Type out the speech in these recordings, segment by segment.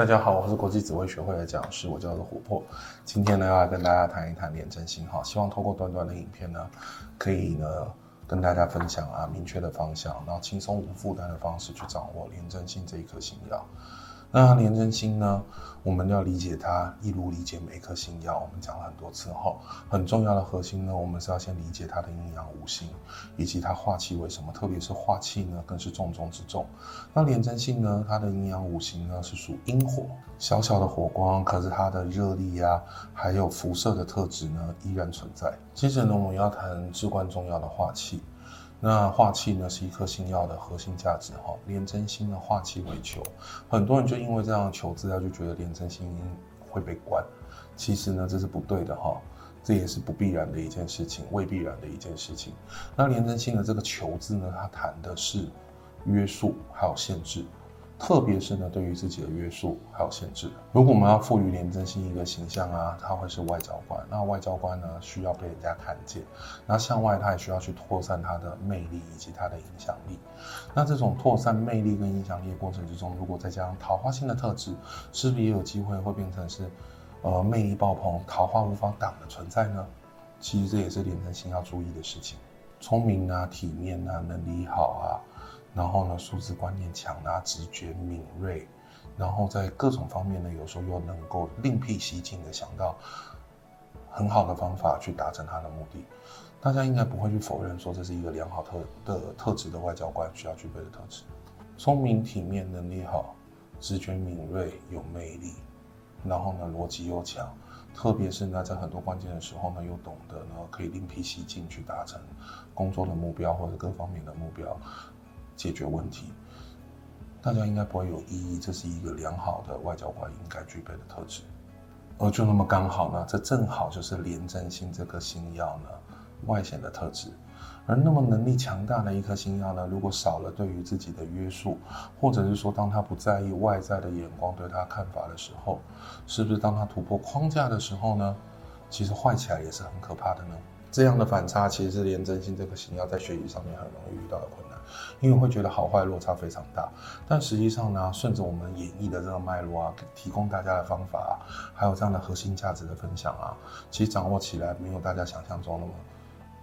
大家好，我是国际紫微学会的讲师，我叫做琥珀。今天呢，要来跟大家谈一谈廉贞星哈，希望透过短短的影片呢，可以呢跟大家分享啊明确的方向，然后轻松无负担的方式去掌握廉贞星这一颗星曜。那廉贞星呢，我们要理解它，一如理解每一颗星耀。我们讲了很多次后，很重要的核心呢，我们是要先理解它的阴阳五行，以及它化气为什么，特别是化气呢，更是重中之重。那廉贞星呢，它的阴阳五行呢是属阴火，小小的火光，可是它的热力呀、还有辐射的特质呢，依然存在。接着呢，我们要谈至关重要的化气。那化气呢，是一颗星曜的核心价值哈。廉贞星的化气为囚，很多人就因为这样求字他，就觉得廉贞星会被关。其实呢，这是不对的哈，这也是不必然的一件事情，未必然的一件事情。那廉贞星的这个求字呢，它谈的是约束还有限制。特别是呢，对于自己的约束还有限制。如果我们要赋予廉贞星一个形象啊，它会是外交官。那外交官呢，需要被人家看见。那向外，他也需要去扩散他的魅力以及他的影响力。那这种扩散魅力跟影响力的过程之中，如果再加上桃花星的特质，是不是也有机会会变成是，呃，魅力爆棚、桃花无法挡的存在呢？其实这也是廉贞星要注意的事情。聪明啊，体面啊，能力好啊。然后呢，数字观念强啊，直觉敏锐，然后在各种方面呢，有时候又能够另辟蹊径的想到很好的方法去达成他的目的。大家应该不会去否认说，这是一个良好特的特质的外交官需要具备的特质：聪明、体面、能力好、直觉敏锐、有魅力，然后呢，逻辑又强，特别是呢，在很多关键的时候呢，又懂得呢，可以另辟蹊径去达成工作的目标或者各方面的目标。解决问题，大家应该不会有异议，这是一个良好的外交官应该具备的特质。而就那么刚好呢，这正好就是廉贞星这颗星耀呢外显的特质。而那么能力强大的一颗星耀呢，如果少了对于自己的约束，或者是说当他不在意外在的眼光对他看法的时候，是不是当他突破框架的时候呢，其实坏起来也是很可怕的呢？这样的反差其实是连真心这颗星曜在学习上面很容易遇到的困难，因为会觉得好坏落差非常大。但实际上呢，顺着我们演绎的这个脉络啊，提供大家的方法啊，还有这样的核心价值的分享啊，其实掌握起来没有大家想象中那么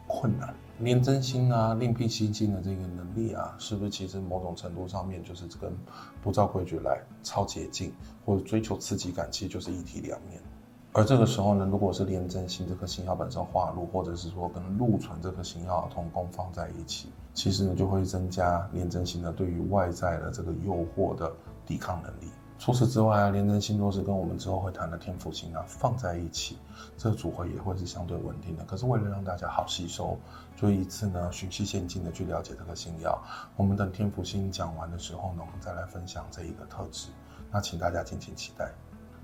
困难。连真心啊，另辟蹊径的这个能力啊，是不是其实某种程度上面就是这个不照规矩来，抄捷径或者追求刺激感，其实就是一体两面。而这个时候呢，如果是廉贞星这颗星曜本身化禄，或者是说跟禄存这颗星曜同宫放在一起，其实呢就会增加廉贞星呢对于外在的这个诱惑的抵抗能力。除此之外啊，廉贞星若是跟我们之后会谈的天府星啊放在一起，这组合也会是相对稳定的。可是为了让大家好吸收，就一次呢循序渐进的去了解这个星曜。我们等天府星讲完的时候呢，我们再来分享这一个特质。那请大家敬请期待。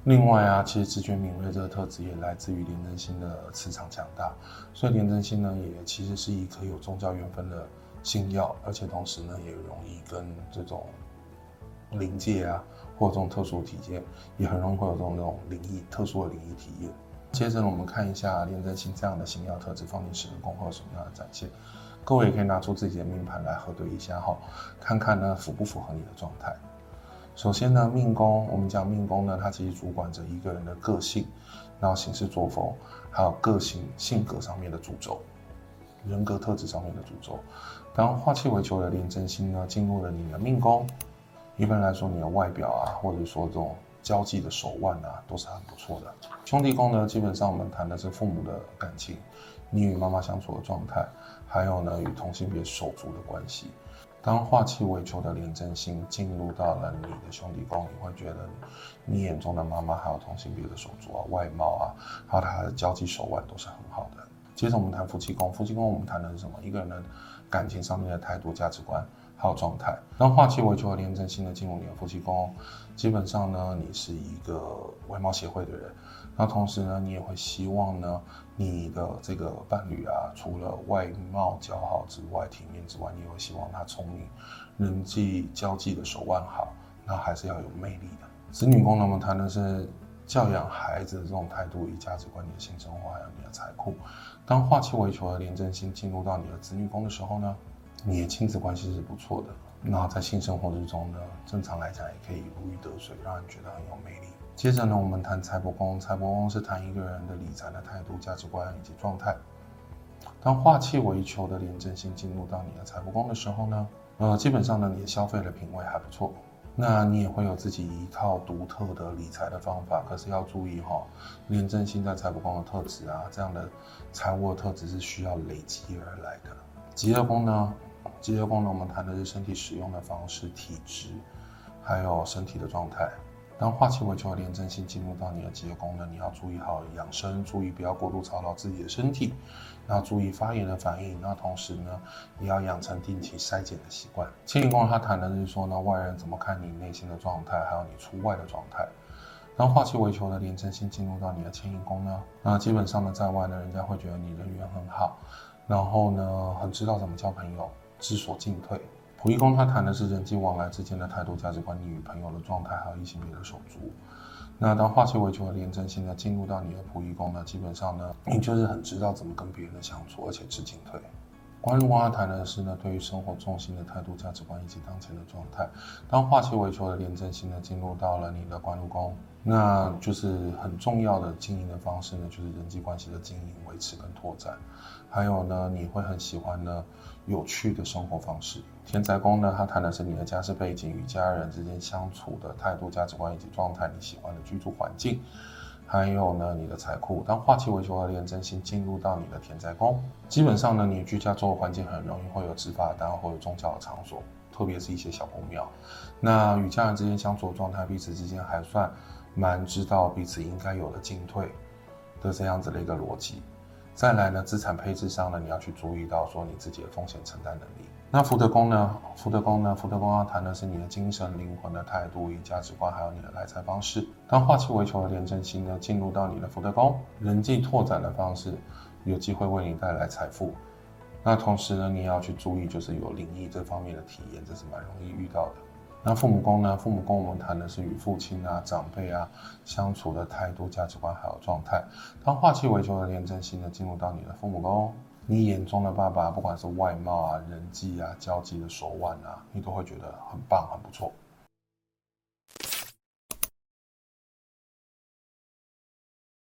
另外啊，其实直觉敏锐这个特质也来自于廉贞星的磁场强大，所以廉贞星呢也其实是一颗有宗教缘分的星曜，而且同时呢也容易跟这种灵界啊或这种特殊体验，也很容易会有这种那种灵异特殊的灵异体验。接着呢，我们看一下廉贞星这样的星曜特质放进十二宫会有什么样的展现，各位也可以拿出自己的命盘来核对一下哈，看看呢符不符合你的状态。首先呢，命宫，我们讲命宫呢，它其实主管着一个人的个性，然后行事作风，还有个性性格上面的主轴，人格特质上面的主轴。当化气为球的廉贞星呢，进入了你的命宫，一般来说，你的外表啊，或者说这种交际的手腕啊，都是很不错的。兄弟宫呢，基本上我们谈的是父母的感情，你与妈妈相处的状态，还有呢，与同性别手足的关系。当化气为球的廉贞星进入到了你的兄弟宫，你会觉得你眼中的妈妈还有同性别的手足啊，外貌啊，还有他的交际手腕都是很好的。接着我们谈夫妻宫，夫妻宫我们谈的是什么？一个人的感情上面的态度、价值观还有状态。当化气为囚的廉贞星呢进入你的夫妻宫，基本上呢，你是一个外貌协会的人。那同时呢，你也会希望呢，你的这个伴侣啊，除了外貌姣好之外，体面之外，你也会希望他聪明，人际交际的手腕好，那还是要有魅力的。子女宫呢，我们谈的是教养孩子的这种态度与价值观、你的性生活还有你的财库。当化气为囚的廉贞星进入到你的子女宫的时候呢，你的亲子关系是不错的，那在性生活之中呢，正常来讲也可以如鱼得水，让人觉得很有魅力。接着呢，我们谈财帛宫，财帛宫是谈一个人的理财的态度、价值观以及状态。当化气为球的廉贞星进入到你的财帛宫的时候呢，呃，基本上呢，你的消费的品味还不错。那你也会有自己一套独特的理财的方法，可是要注意哈、廉贞星在财帛宫的特质啊，这样的财务的特质是需要累积而来的。吉厄宫呢，疾厄宫呢，我们谈的是身体使用的方式、体质，还有身体的状态。当化气为球的连贞性进入到你的疾厄宫呢，你要注意好养生，注意不要过度操劳自己的身体，要注意发炎的反应。那同时呢，也要养成定期筛检的习惯。牵引功能它谈的是说呢，外人怎么看你内心的状态，还有你出外的状态。当化气为球的连贞性进入到你的牵引宫呢，那基本上呢，在外呢，人家会觉得你人缘很好，然后呢，很知道怎么交朋友，知所进退。溥仪宫他谈的是人际往来之间的态度、价值观、你与朋友的状态，还有异性别的手足。那当化气为球的廉贞现在进入到你的溥仪宫呢，基本上呢，你就是很知道怎么跟别人的相处，而且知进退。官禄宫它谈的是呢，对于生活重心的态度、价值观以及当前的状态。当化气为球的廉贞星呢进入到了你的官禄宫，那就是很重要的经营的方式呢，就是人际关系的经营、维持跟拓展。还有呢，你会很喜欢呢有趣的生活方式。田宅宫呢，它谈的是你的家世背景与家人之间相处的态度、价值观以及状态，你喜欢的居住环境。还有呢，你的财库。当化气为球的廉贞星进入到你的田宅宫，基本上呢，你居家周围环境很容易会有执法单位或者宗教的场所，特别是一些小公庙。那与家人之间相处的状态，彼此之间还算蛮知道彼此应该有的进退的这样子的一个逻辑。再来呢，资产配置上呢，你要去注意到说你自己的风险承担能力。那福德宫呢？福德宫呢？福德宫要谈的是你的精神、灵魂的态度与价值观，还有你的来财方式。当化气为球的廉贞星呢进入到你的福德宫，人际拓展的方式有机会为你带来财富。那同时呢，你也要去注意就是有灵异这方面的体验，这是蛮容易遇到的。那父母宫呢？父母宫我们谈的是与父亲啊、长辈啊相处的态度、价值观还有状态。当化气为球的廉贞星呢进入到你的父母宫，你眼中的爸爸，不管是外貌啊、人际啊、交际的手腕啊，你都会觉得很棒、很不错。